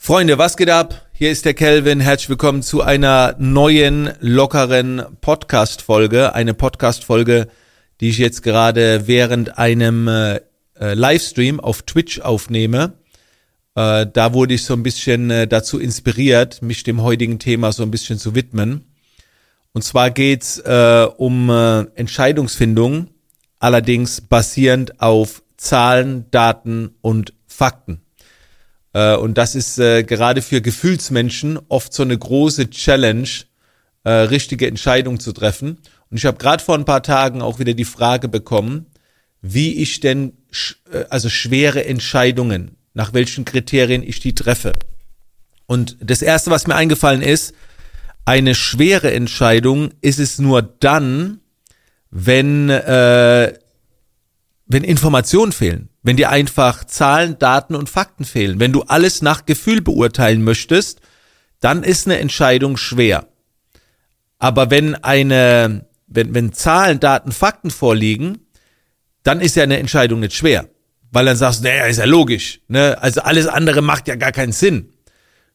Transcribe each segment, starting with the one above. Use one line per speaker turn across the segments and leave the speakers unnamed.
Freunde, was geht ab? Hier ist der Kelvin. Herzlich willkommen zu einer neuen, lockeren Podcast-Folge. Eine Podcast-Folge, die ich jetzt gerade während einem äh, äh, Livestream auf Twitch aufnehme. Äh, da wurde ich so ein bisschen äh, dazu inspiriert, mich dem heutigen Thema so ein bisschen zu widmen. Und zwar geht's äh, um äh, Entscheidungsfindung, allerdings basierend auf Zahlen, Daten und Fakten. Äh, und das ist äh, gerade für Gefühlsmenschen oft so eine große Challenge, äh, richtige Entscheidungen zu treffen. Und ich habe gerade vor ein paar Tagen auch wieder die Frage bekommen, wie ich denn, äh, also schwere Entscheidungen, nach welchen Kriterien ich die treffe. Und das Erste, was mir eingefallen ist, eine schwere Entscheidung ist es nur dann, wenn, äh, wenn Informationen fehlen wenn dir einfach Zahlen, Daten und Fakten fehlen. Wenn du alles nach Gefühl beurteilen möchtest, dann ist eine Entscheidung schwer. Aber wenn eine, wenn, wenn Zahlen, Daten, Fakten vorliegen, dann ist ja eine Entscheidung nicht schwer. Weil dann sagst du, naja, ist ja logisch. Ne? Also alles andere macht ja gar keinen Sinn.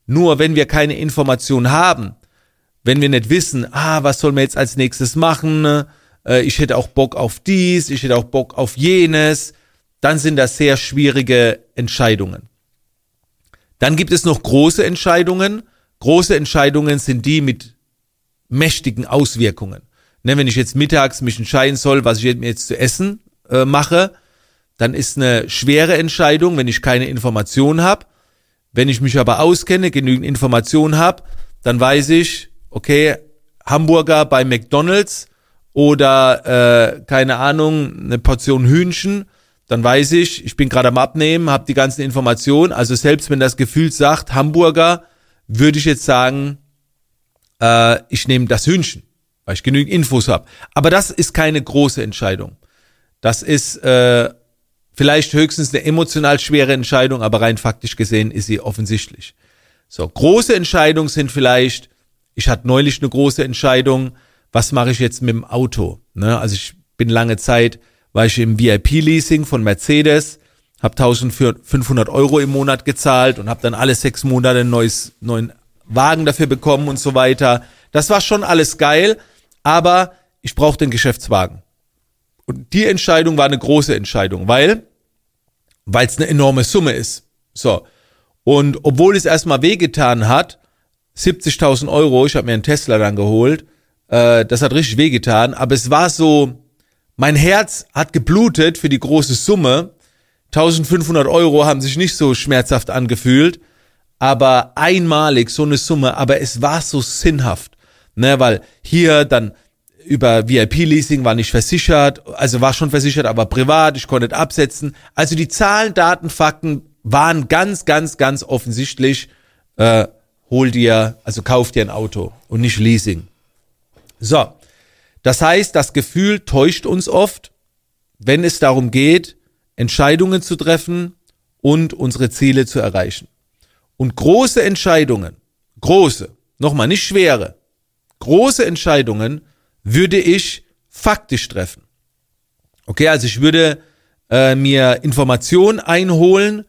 Nur wenn wir keine Information haben, wenn wir nicht wissen, ah, was sollen wir jetzt als nächstes machen, äh, ich hätte auch Bock auf dies, ich hätte auch Bock auf jenes, dann sind das sehr schwierige Entscheidungen. Dann gibt es noch große Entscheidungen. Große Entscheidungen sind die mit mächtigen Auswirkungen. Ne, wenn ich jetzt mittags mich entscheiden soll, was ich jetzt zu essen äh, mache, dann ist eine schwere Entscheidung, wenn ich keine Informationen habe. Wenn ich mich aber auskenne, genügend Informationen habe, dann weiß ich, okay, Hamburger bei McDonald's oder äh, keine Ahnung, eine Portion Hühnchen dann weiß ich, ich bin gerade am Abnehmen, habe die ganzen Informationen. Also selbst wenn das Gefühl sagt, Hamburger, würde ich jetzt sagen, äh, ich nehme das Hühnchen, weil ich genügend Infos habe. Aber das ist keine große Entscheidung. Das ist äh, vielleicht höchstens eine emotional schwere Entscheidung, aber rein faktisch gesehen ist sie offensichtlich. So, große Entscheidungen sind vielleicht, ich hatte neulich eine große Entscheidung, was mache ich jetzt mit dem Auto? Ne? Also ich bin lange Zeit war ich im VIP-Leasing von Mercedes, habe 1500 Euro im Monat gezahlt und habe dann alle sechs Monate einen neues, neuen Wagen dafür bekommen und so weiter. Das war schon alles geil, aber ich brauchte den Geschäftswagen. Und die Entscheidung war eine große Entscheidung, weil weil es eine enorme Summe ist. So. Und obwohl es erstmal wehgetan hat, 70.000 Euro, ich habe mir einen Tesla dann geholt, äh, das hat richtig wehgetan, aber es war so, mein Herz hat geblutet für die große Summe. 1500 Euro haben sich nicht so schmerzhaft angefühlt, aber einmalig so eine Summe, aber es war so sinnhaft, ne, weil hier dann über VIP-Leasing war nicht versichert, also war schon versichert, aber privat, ich konnte nicht absetzen. Also die Zahlen, Daten, Fakten waren ganz, ganz, ganz offensichtlich, äh, hol dir, also kauf dir ein Auto und nicht Leasing. So, das heißt, das Gefühl täuscht uns oft, wenn es darum geht, Entscheidungen zu treffen und unsere Ziele zu erreichen. Und große Entscheidungen, große, nochmal nicht schwere, große Entscheidungen würde ich faktisch treffen. Okay, also ich würde äh, mir Informationen einholen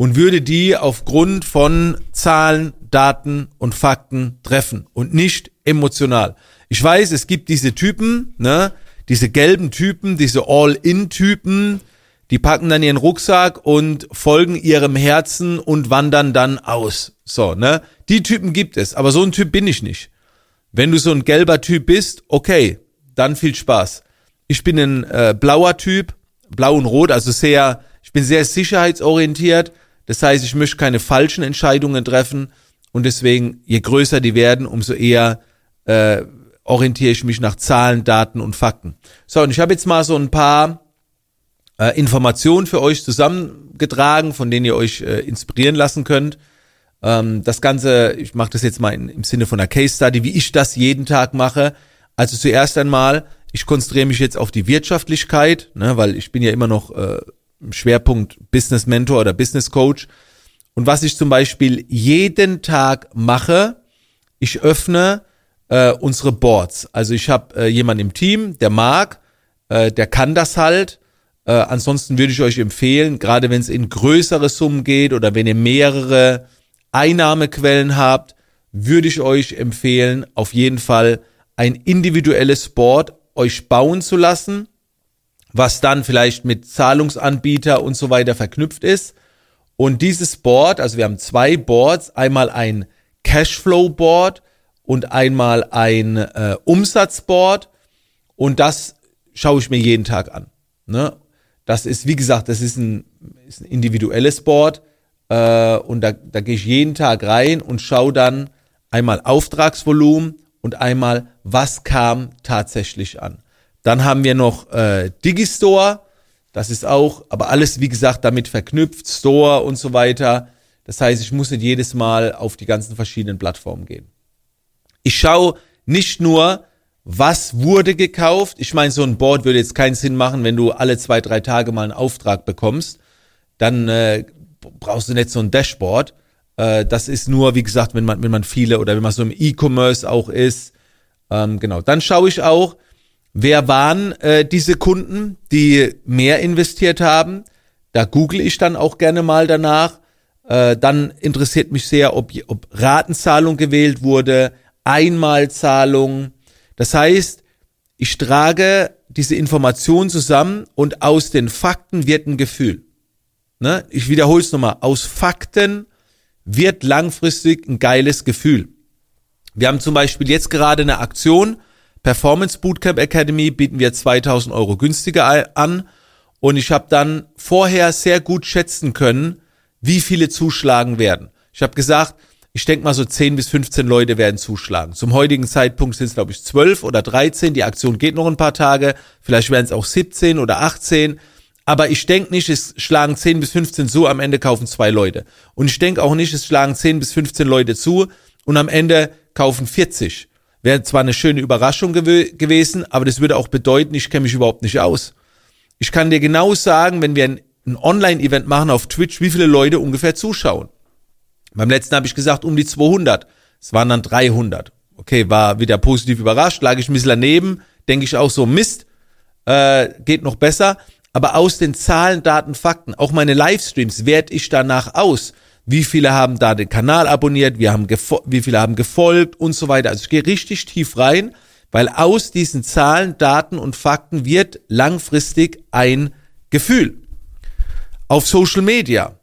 und würde die aufgrund von Zahlen, Daten und Fakten treffen und nicht emotional. Ich weiß, es gibt diese Typen, ne, diese gelben Typen, diese All-In-Typen, die packen dann ihren Rucksack und folgen ihrem Herzen und wandern dann aus. So, ne? Die Typen gibt es, aber so ein Typ bin ich nicht. Wenn du so ein gelber Typ bist, okay, dann viel Spaß. Ich bin ein äh, blauer Typ, blau und rot, also sehr, ich bin sehr sicherheitsorientiert. Das heißt, ich möchte keine falschen Entscheidungen treffen und deswegen, je größer die werden, umso eher äh, orientiere ich mich nach Zahlen, Daten und Fakten. So, und ich habe jetzt mal so ein paar äh, Informationen für euch zusammengetragen, von denen ihr euch äh, inspirieren lassen könnt. Ähm, das Ganze, ich mache das jetzt mal in, im Sinne von einer Case Study, wie ich das jeden Tag mache. Also zuerst einmal, ich konzentriere mich jetzt auf die Wirtschaftlichkeit, ne, weil ich bin ja immer noch äh, Schwerpunkt Business Mentor oder Business Coach. Und was ich zum Beispiel jeden Tag mache, ich öffne äh, unsere Boards. Also ich habe äh, jemanden im Team, der mag, äh, der kann das halt. Äh, ansonsten würde ich euch empfehlen, gerade wenn es in größere Summen geht oder wenn ihr mehrere Einnahmequellen habt, würde ich euch empfehlen, auf jeden Fall ein individuelles Board euch bauen zu lassen, was dann vielleicht mit Zahlungsanbieter und so weiter verknüpft ist. Und dieses Board, also wir haben zwei Boards, einmal ein Cashflow Board und einmal ein äh, Umsatzboard. Und das schaue ich mir jeden Tag an. Ne? Das ist, wie gesagt, das ist ein, ist ein individuelles Board. Äh, und da, da gehe ich jeden Tag rein und schaue dann einmal Auftragsvolumen und einmal, was kam tatsächlich an. Dann haben wir noch äh, Digistore. Das ist auch, aber alles, wie gesagt, damit verknüpft, Store und so weiter. Das heißt, ich muss nicht jedes Mal auf die ganzen verschiedenen Plattformen gehen. Ich schaue nicht nur, was wurde gekauft. Ich meine, so ein Board würde jetzt keinen Sinn machen, wenn du alle zwei, drei Tage mal einen Auftrag bekommst. Dann äh, brauchst du nicht so ein Dashboard. Äh, das ist nur, wie gesagt, wenn man, wenn man viele oder wenn man so im E-Commerce auch ist. Ähm, genau. Dann schaue ich auch, wer waren äh, diese Kunden, die mehr investiert haben. Da google ich dann auch gerne mal danach. Äh, dann interessiert mich sehr, ob, ob Ratenzahlung gewählt wurde, Einmalzahlung. Das heißt, ich trage diese Information zusammen und aus den Fakten wird ein Gefühl. Ne? Ich wiederhole es nochmal. Aus Fakten wird langfristig ein geiles Gefühl. Wir haben zum Beispiel jetzt gerade eine Aktion, Performance Bootcamp Academy bieten wir 2000 Euro günstiger an und ich habe dann vorher sehr gut schätzen können, wie viele zuschlagen werden. Ich habe gesagt, ich denke mal so 10 bis 15 Leute werden zuschlagen. Zum heutigen Zeitpunkt sind es glaube ich 12 oder 13, die Aktion geht noch ein paar Tage, vielleicht werden es auch 17 oder 18. Aber ich denke nicht, es schlagen 10 bis 15 zu, am Ende kaufen zwei Leute. Und ich denke auch nicht, es schlagen 10 bis 15 Leute zu und am Ende kaufen 40. Wäre zwar eine schöne Überraschung gew gewesen, aber das würde auch bedeuten, ich kenne mich überhaupt nicht aus. Ich kann dir genau sagen, wenn wir ein, ein Online-Event machen auf Twitch, wie viele Leute ungefähr zuschauen. Beim letzten habe ich gesagt, um die 200. Es waren dann 300. Okay, war wieder positiv überrascht, lag ich ein bisschen daneben, denke ich auch so, Mist, äh, geht noch besser aber aus den Zahlen, Daten, Fakten, auch meine Livestreams werte ich danach aus. Wie viele haben da den Kanal abonniert, wie, haben wie viele haben gefolgt und so weiter. Also ich gehe richtig tief rein, weil aus diesen Zahlen, Daten und Fakten wird langfristig ein Gefühl. Auf Social Media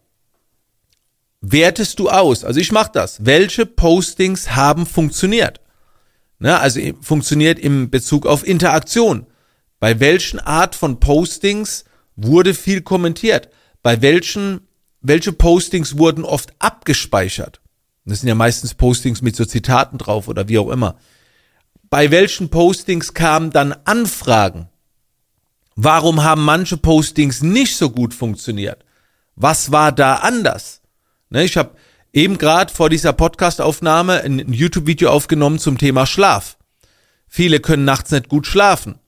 wertest du aus, also ich mache das, welche Postings haben funktioniert. Ne, also funktioniert im Bezug auf Interaktion. Bei welchen Art von Postings wurde viel kommentiert? Bei welchen, welche Postings wurden oft abgespeichert? Das sind ja meistens Postings mit so Zitaten drauf oder wie auch immer. Bei welchen Postings kamen dann Anfragen? Warum haben manche Postings nicht so gut funktioniert? Was war da anders? Ne, ich habe eben gerade vor dieser Podcastaufnahme ein YouTube-Video aufgenommen zum Thema Schlaf. Viele können nachts nicht gut schlafen.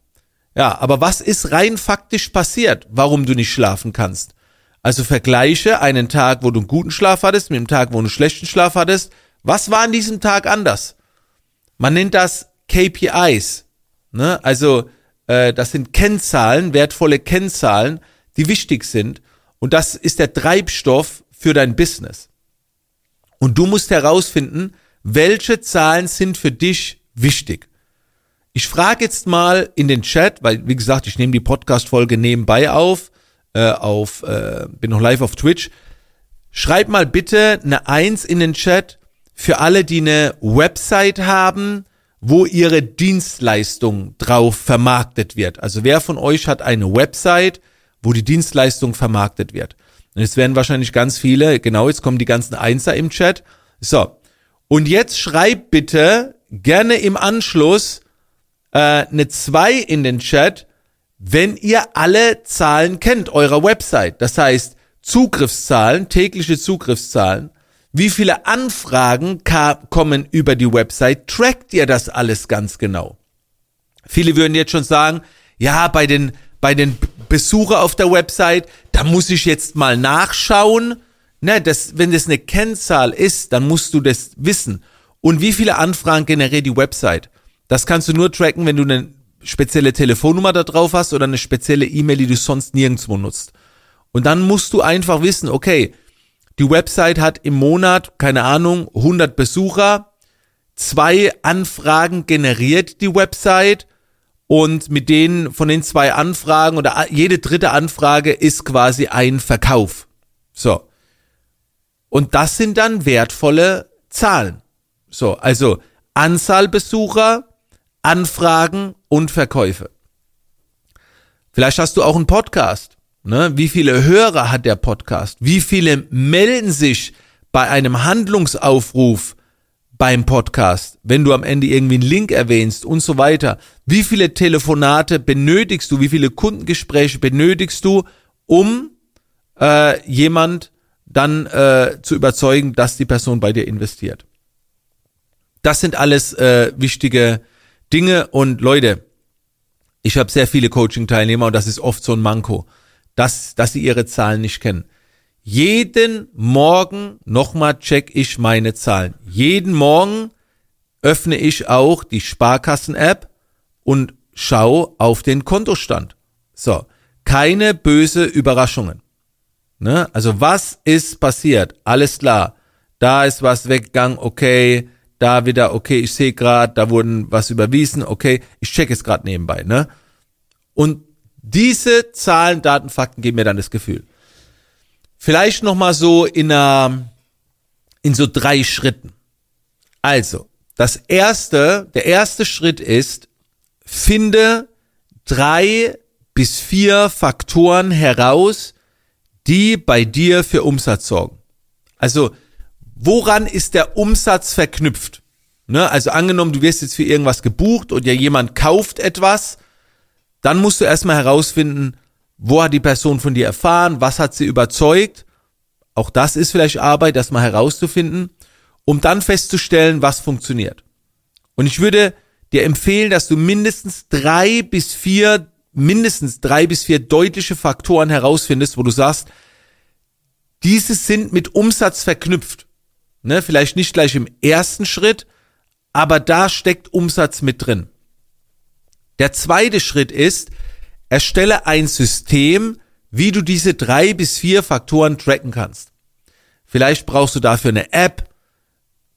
Ja, aber was ist rein faktisch passiert, warum du nicht schlafen kannst? Also vergleiche einen Tag, wo du einen guten Schlaf hattest, mit einem Tag, wo du einen schlechten Schlaf hattest. Was war an diesem Tag anders? Man nennt das KPIs. Ne? Also äh, das sind Kennzahlen, wertvolle Kennzahlen, die wichtig sind. Und das ist der Treibstoff für dein Business. Und du musst herausfinden, welche Zahlen sind für dich wichtig. Ich frage jetzt mal in den Chat, weil wie gesagt, ich nehme die Podcast-Folge nebenbei auf, äh, auf äh, bin noch live auf Twitch. Schreib mal bitte eine Eins in den Chat für alle, die eine Website haben, wo ihre Dienstleistung drauf vermarktet wird. Also wer von euch hat eine Website, wo die Dienstleistung vermarktet wird? Und es werden wahrscheinlich ganz viele, genau, jetzt kommen die ganzen Einser im Chat. So. Und jetzt schreib bitte gerne im Anschluss, äh, eine 2 in den Chat, wenn ihr alle Zahlen kennt eurer Website. Das heißt, Zugriffszahlen, tägliche Zugriffszahlen, wie viele Anfragen kommen über die Website, trackt ihr das alles ganz genau. Viele würden jetzt schon sagen, ja, bei den, bei den Besucher auf der Website, da muss ich jetzt mal nachschauen. Ne, das, wenn das eine Kennzahl ist, dann musst du das wissen. Und wie viele Anfragen generiert die Website? Das kannst du nur tracken, wenn du eine spezielle Telefonnummer da drauf hast oder eine spezielle E-Mail, die du sonst nirgendwo nutzt. Und dann musst du einfach wissen, okay, die Website hat im Monat, keine Ahnung, 100 Besucher, zwei Anfragen generiert die Website und mit denen von den zwei Anfragen oder jede dritte Anfrage ist quasi ein Verkauf. So. Und das sind dann wertvolle Zahlen. So, also Anzahl Besucher, Anfragen und Verkäufe. Vielleicht hast du auch einen Podcast. Ne? Wie viele Hörer hat der Podcast? Wie viele melden sich bei einem Handlungsaufruf beim Podcast, wenn du am Ende irgendwie einen Link erwähnst und so weiter? Wie viele Telefonate benötigst du? Wie viele Kundengespräche benötigst du, um äh, jemand dann äh, zu überzeugen, dass die Person bei dir investiert? Das sind alles äh, wichtige Dinge und Leute, ich habe sehr viele Coaching-Teilnehmer und das ist oft so ein Manko, dass, dass sie ihre Zahlen nicht kennen. Jeden Morgen nochmal check ich meine Zahlen. Jeden Morgen öffne ich auch die Sparkassen-App und schau auf den Kontostand. So, keine böse Überraschungen. Ne? Also was ist passiert? Alles klar. Da ist was weggegangen, okay da wieder, okay, ich sehe gerade, da wurden was überwiesen, okay, ich check es gerade nebenbei, ne? Und diese Zahlen, Daten, Fakten geben mir dann das Gefühl. Vielleicht noch mal so in einer, in so drei Schritten. Also, das erste, der erste Schritt ist, finde drei bis vier Faktoren heraus, die bei dir für Umsatz sorgen. Also, woran ist der Umsatz verknüpft? Ne? Also angenommen, du wirst jetzt für irgendwas gebucht und ja jemand kauft etwas, dann musst du erstmal herausfinden, wo hat die Person von dir erfahren, was hat sie überzeugt. Auch das ist vielleicht Arbeit, das mal herauszufinden, um dann festzustellen, was funktioniert. Und ich würde dir empfehlen, dass du mindestens drei bis vier, mindestens drei bis vier deutliche Faktoren herausfindest, wo du sagst, diese sind mit Umsatz verknüpft. Ne, vielleicht nicht gleich im ersten Schritt, aber da steckt Umsatz mit drin. Der zweite Schritt ist, erstelle ein System, wie du diese drei bis vier Faktoren tracken kannst. Vielleicht brauchst du dafür eine App.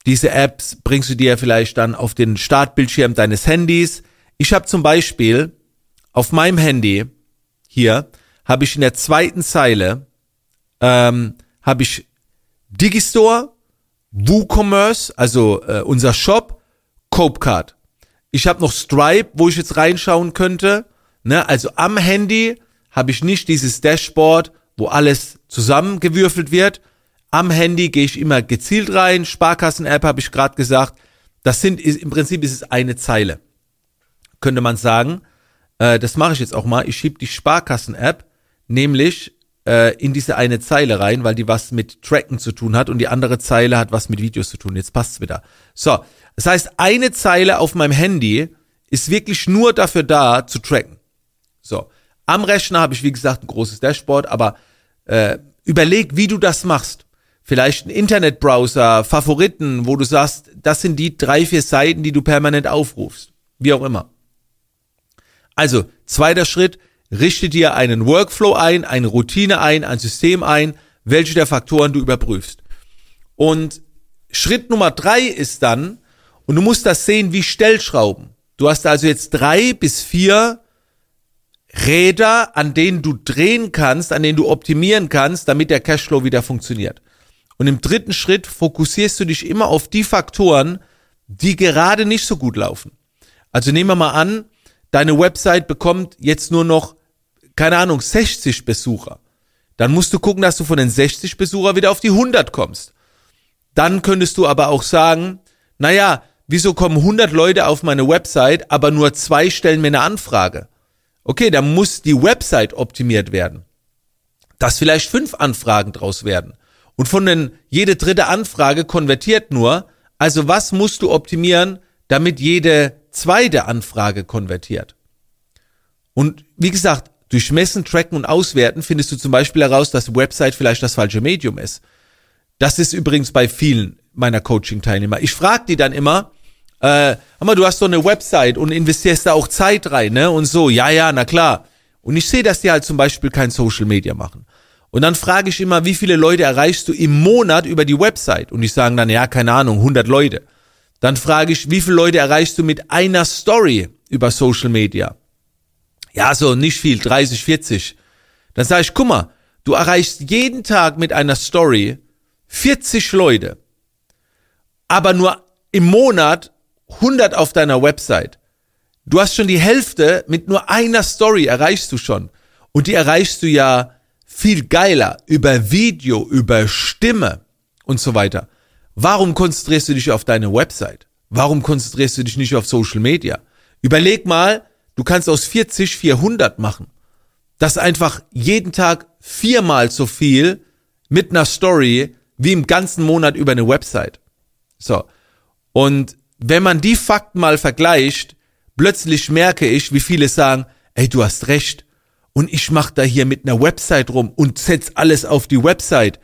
Diese Apps bringst du dir vielleicht dann auf den Startbildschirm deines Handys. Ich habe zum Beispiel auf meinem Handy hier habe ich in der zweiten Zeile ähm, habe ich Digistore WooCommerce, also äh, unser Shop, Copecard. Ich habe noch Stripe, wo ich jetzt reinschauen könnte. Ne? Also am Handy habe ich nicht dieses Dashboard, wo alles zusammengewürfelt wird. Am Handy gehe ich immer gezielt rein. Sparkassen-App habe ich gerade gesagt. Das sind im Prinzip ist es eine Zeile. Könnte man sagen. Äh, das mache ich jetzt auch mal. Ich schiebe die Sparkassen-App nämlich äh, in diese eine Zeile rein, weil die was mit Tracken zu tun hat und die andere Zeile hat was mit Videos zu tun. Jetzt passt's wieder. So, das heißt, eine Zeile auf meinem Handy ist wirklich nur dafür da, zu tracken. So, am Rechner habe ich, wie gesagt, ein großes Dashboard, aber äh, überleg, wie du das machst. Vielleicht ein Internetbrowser, Favoriten, wo du sagst, das sind die drei, vier Seiten, die du permanent aufrufst. Wie auch immer. Also, zweiter Schritt, Richte dir einen Workflow ein, eine Routine ein, ein System ein, welche der Faktoren du überprüfst. Und Schritt Nummer drei ist dann, und du musst das sehen wie Stellschrauben. Du hast also jetzt drei bis vier Räder, an denen du drehen kannst, an denen du optimieren kannst, damit der Cashflow wieder funktioniert. Und im dritten Schritt fokussierst du dich immer auf die Faktoren, die gerade nicht so gut laufen. Also nehmen wir mal an, deine Website bekommt jetzt nur noch keine Ahnung, 60 Besucher. Dann musst du gucken, dass du von den 60 Besucher wieder auf die 100 kommst. Dann könntest du aber auch sagen, naja, wieso kommen 100 Leute auf meine Website, aber nur zwei stellen mir eine Anfrage? Okay, dann muss die Website optimiert werden. Dass vielleicht fünf Anfragen draus werden. Und von den, jede dritte Anfrage konvertiert nur. Also was musst du optimieren, damit jede zweite Anfrage konvertiert? Und wie gesagt, durch Messen, Tracken und Auswerten findest du zum Beispiel heraus, dass Website vielleicht das falsche Medium ist. Das ist übrigens bei vielen meiner Coaching-Teilnehmer. Ich frage die dann immer, äh, mal, du hast doch eine Website und investierst da auch Zeit rein, ne? Und so, ja, ja, na klar. Und ich sehe, dass die halt zum Beispiel kein Social Media machen. Und dann frage ich immer, wie viele Leute erreichst du im Monat über die Website? Und die sagen dann, ja, keine Ahnung, 100 Leute. Dann frage ich, wie viele Leute erreichst du mit einer Story über Social Media? Ja, so nicht viel, 30, 40. Dann sage ich, guck mal, du erreichst jeden Tag mit einer Story 40 Leute, aber nur im Monat 100 auf deiner Website. Du hast schon die Hälfte mit nur einer Story erreichst du schon. Und die erreichst du ja viel geiler über Video, über Stimme und so weiter. Warum konzentrierst du dich auf deine Website? Warum konzentrierst du dich nicht auf Social Media? Überleg mal, du kannst aus 40 400 machen. Das einfach jeden Tag viermal so viel mit einer Story wie im ganzen Monat über eine Website. So. Und wenn man die Fakten mal vergleicht, plötzlich merke ich, wie viele sagen, ey, du hast recht. Und ich mache da hier mit einer Website rum und setz alles auf die Website.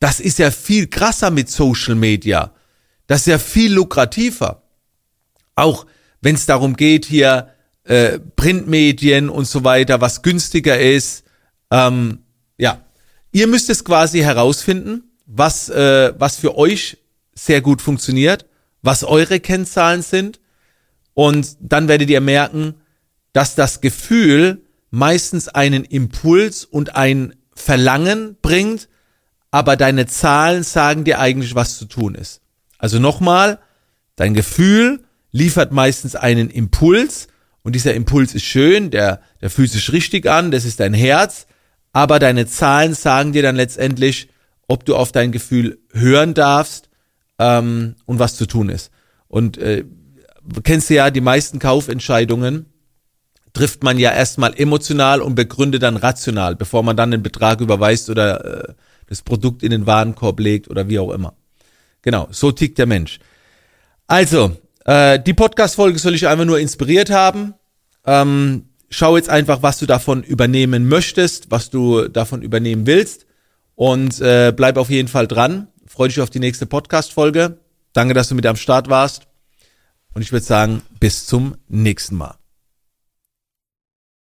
Das ist ja viel krasser mit Social Media. Das ist ja viel lukrativer. Auch wenn es darum geht, hier äh, Printmedien und so weiter, was günstiger ist. Ähm, ja, ihr müsst es quasi herausfinden, was, äh, was für euch sehr gut funktioniert, was eure Kennzahlen sind. Und dann werdet ihr merken, dass das Gefühl meistens einen Impuls und ein Verlangen bringt, aber deine Zahlen sagen dir eigentlich, was zu tun ist. Also nochmal, dein Gefühl liefert meistens einen Impuls und dieser Impuls ist schön, der, der fühlt sich richtig an, das ist dein Herz, aber deine Zahlen sagen dir dann letztendlich, ob du auf dein Gefühl hören darfst ähm, und was zu tun ist. Und äh, kennst du ja, die meisten Kaufentscheidungen trifft man ja erstmal emotional und begründet dann rational, bevor man dann den Betrag überweist oder äh, das Produkt in den Warenkorb legt oder wie auch immer. Genau, so tickt der Mensch. Also, äh, die Podcast-Folge soll ich einfach nur inspiriert haben. Ähm, schau jetzt einfach, was du davon übernehmen möchtest, was du davon übernehmen willst. Und äh, bleib auf jeden Fall dran. Freue dich auf die nächste Podcast-Folge. Danke, dass du mit am Start warst. Und ich würde sagen, bis zum nächsten Mal.